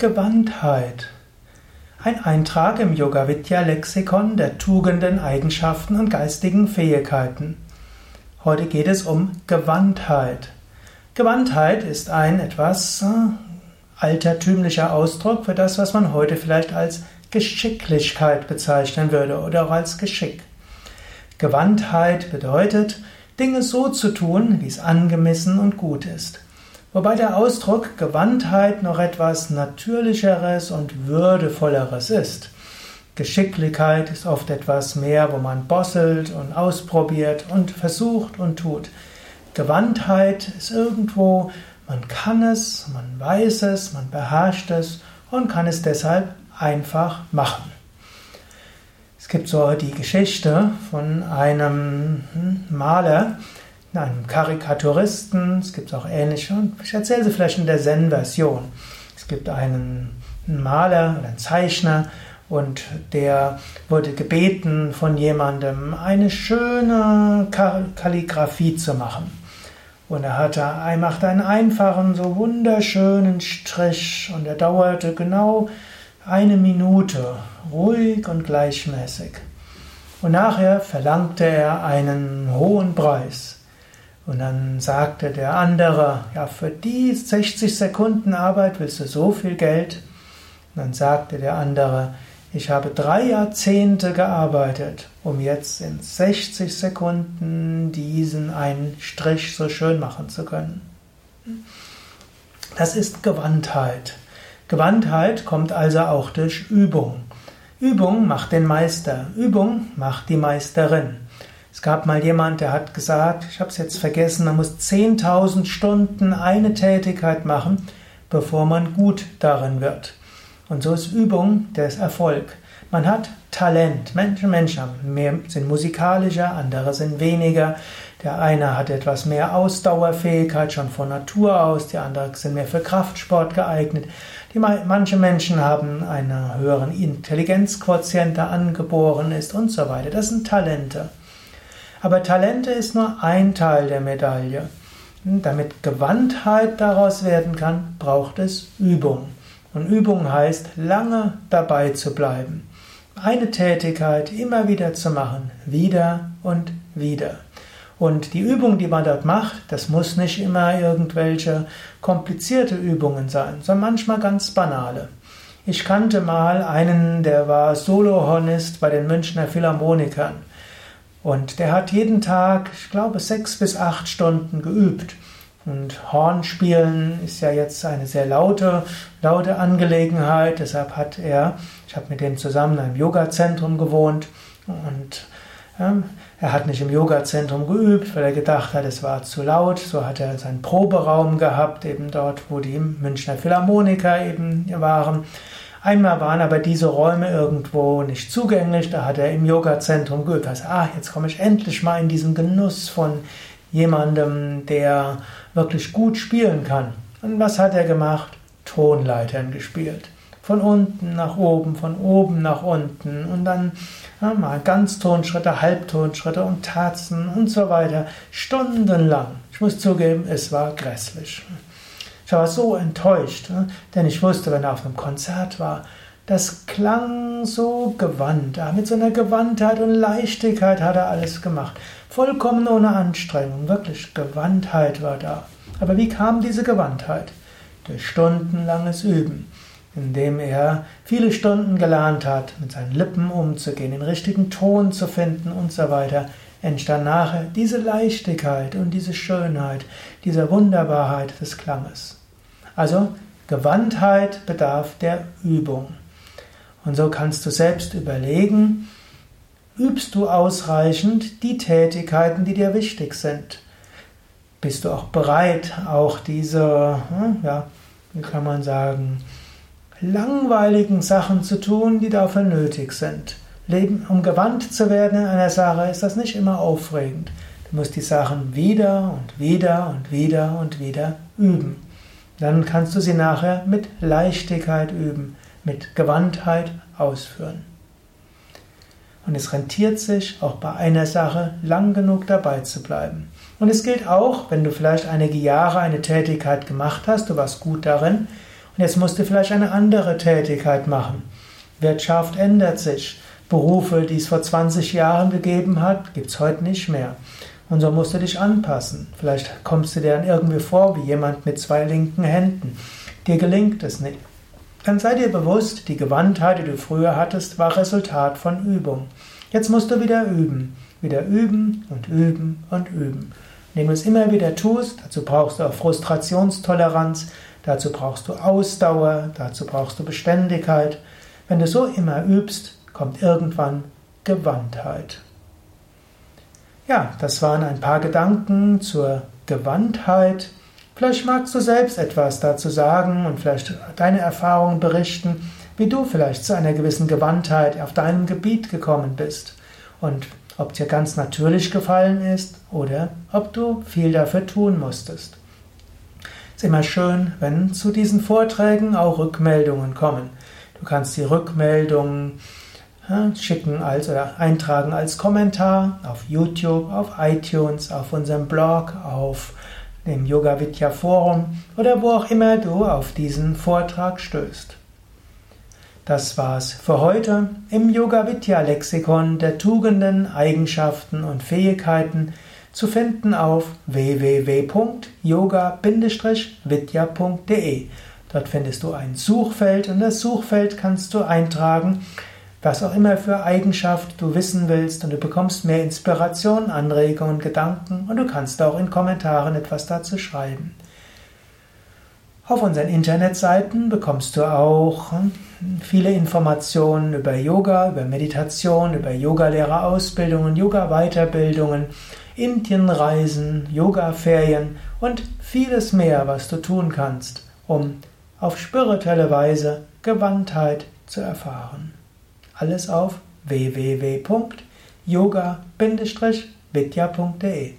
Gewandtheit. Ein Eintrag im Yoga Vidya Lexikon der Tugenden, Eigenschaften und geistigen Fähigkeiten. Heute geht es um Gewandtheit. Gewandtheit ist ein etwas äh, altertümlicher Ausdruck für das, was man heute vielleicht als Geschicklichkeit bezeichnen würde oder auch als Geschick. Gewandtheit bedeutet, Dinge so zu tun, wie es angemessen und gut ist. Wobei der Ausdruck Gewandtheit noch etwas Natürlicheres und Würdevolleres ist. Geschicklichkeit ist oft etwas mehr, wo man bosselt und ausprobiert und versucht und tut. Gewandtheit ist irgendwo, man kann es, man weiß es, man beherrscht es und kann es deshalb einfach machen. Es gibt so die Geschichte von einem hm, Maler, einem Karikaturisten, es gibt auch ähnliche, ich erzähle sie vielleicht in der Zen-Version. Es gibt einen Maler oder einen Zeichner und der wurde gebeten von jemandem, eine schöne Kalligraphie zu machen. Und er hatte, er machte einen einfachen, so wunderschönen Strich und er dauerte genau eine Minute, ruhig und gleichmäßig. Und nachher verlangte er einen hohen Preis. Und dann sagte der andere, ja, für die 60 Sekunden Arbeit willst du so viel Geld? Und dann sagte der andere, ich habe drei Jahrzehnte gearbeitet, um jetzt in 60 Sekunden diesen einen Strich so schön machen zu können. Das ist Gewandtheit. Gewandtheit kommt also auch durch Übung. Übung macht den Meister, Übung macht die Meisterin. Es gab mal jemand, der hat gesagt, ich habe es jetzt vergessen, man muss 10.000 Stunden eine Tätigkeit machen, bevor man gut darin wird. Und so ist Übung der Erfolg. Man hat Talent. Menschen, Menschen mehr, sind musikalischer, andere sind weniger. Der eine hat etwas mehr Ausdauerfähigkeit schon von Natur aus, die anderen sind mehr für Kraftsport geeignet. Die, manche Menschen haben einen höheren Intelligenzquotient, der angeboren ist und so weiter. Das sind Talente. Aber Talente ist nur ein Teil der Medaille. Damit Gewandtheit daraus werden kann, braucht es Übung. Und Übung heißt, lange dabei zu bleiben. Eine Tätigkeit immer wieder zu machen, wieder und wieder. Und die Übung, die man dort macht, das muss nicht immer irgendwelche komplizierte Übungen sein, sondern manchmal ganz banale. Ich kannte mal einen, der war Solohornist bei den Münchner Philharmonikern. Und der hat jeden Tag, ich glaube, sechs bis acht Stunden geübt. Und Hornspielen ist ja jetzt eine sehr laute, laute Angelegenheit. Deshalb hat er, ich habe mit dem zusammen einem Yoga-Zentrum gewohnt und ähm, er hat nicht im Yoga-Zentrum geübt, weil er gedacht hat, es war zu laut. So hat er seinen Proberaum gehabt, eben dort, wo die Münchner Philharmoniker eben waren. Einmal waren aber diese Räume irgendwo nicht zugänglich, da hat er im Yoga-Zentrum geübt. Also, ah, jetzt komme ich endlich mal in diesen Genuss von jemandem, der wirklich gut spielen kann. Und was hat er gemacht? Tonleitern gespielt. Von unten nach oben, von oben nach unten und dann ja, mal Ganztonschritte, Halbtonschritte und Tatzen und so weiter. Stundenlang. Ich muss zugeben, es war grässlich. Ich war so enttäuscht, ne? denn ich wusste, wenn er auf einem Konzert war, das klang so gewandt. Mit so einer Gewandtheit und Leichtigkeit hat er alles gemacht. Vollkommen ohne Anstrengung. Wirklich Gewandtheit war da. Aber wie kam diese Gewandtheit? Durch stundenlanges Üben, indem er viele Stunden gelernt hat, mit seinen Lippen umzugehen, den richtigen Ton zu finden und so weiter, entstand nachher diese Leichtigkeit und diese Schönheit, diese Wunderbarkeit des Klanges. Also Gewandtheit bedarf der Übung. Und so kannst du selbst überlegen, übst du ausreichend die Tätigkeiten, die dir wichtig sind? Bist du auch bereit, auch diese, hm, ja, wie kann man sagen, langweiligen Sachen zu tun, die dafür nötig sind? Leben, um gewandt zu werden in einer Sache, ist das nicht immer aufregend. Du musst die Sachen wieder und wieder und wieder und wieder üben. Dann kannst du sie nachher mit Leichtigkeit üben, mit Gewandtheit ausführen. Und es rentiert sich, auch bei einer Sache lang genug dabei zu bleiben. Und es gilt auch, wenn du vielleicht einige Jahre eine Tätigkeit gemacht hast, du warst gut darin, Und jetzt musst du vielleicht eine andere Tätigkeit machen. Wirtschaft ändert sich. Berufe, die es vor 20 Jahren gegeben hat, gibt es heute nicht mehr. Und so musst du dich anpassen. Vielleicht kommst du dir dann irgendwie vor wie jemand mit zwei linken Händen. Dir gelingt es nicht. Dann sei dir bewusst, die Gewandtheit, die du früher hattest, war Resultat von Übung. Jetzt musst du wieder üben. Wieder üben und üben und üben. Indem du es immer wieder tust, dazu brauchst du auch Frustrationstoleranz, dazu brauchst du Ausdauer, dazu brauchst du Beständigkeit. Wenn du so immer übst, kommt irgendwann Gewandtheit. Ja, das waren ein paar Gedanken zur Gewandtheit. Vielleicht magst du selbst etwas dazu sagen und vielleicht deine Erfahrungen berichten, wie du vielleicht zu einer gewissen Gewandtheit auf deinem Gebiet gekommen bist und ob dir ganz natürlich gefallen ist oder ob du viel dafür tun musstest. Es ist immer schön, wenn zu diesen Vorträgen auch Rückmeldungen kommen. Du kannst die Rückmeldungen schicken als oder eintragen als Kommentar auf YouTube, auf iTunes, auf unserem Blog, auf dem Yoga Vidya Forum oder wo auch immer du auf diesen Vortrag stößt. Das war's für heute im Yoga Vidya Lexikon der Tugenden, Eigenschaften und Fähigkeiten zu finden auf www.yoga-vidya.de. Dort findest du ein Suchfeld und das Suchfeld kannst du eintragen was auch immer für Eigenschaft du wissen willst und du bekommst mehr Inspiration, Anregungen, Gedanken und du kannst auch in Kommentaren etwas dazu schreiben. Auf unseren Internetseiten bekommst du auch viele Informationen über Yoga, über Meditation, über Yogalehrerausbildungen, Yoga-Weiterbildungen, Indienreisen, Yoga-Ferien und vieles mehr, was du tun kannst, um auf spirituelle Weise Gewandtheit zu erfahren. Alles auf www.yoga-vidya.de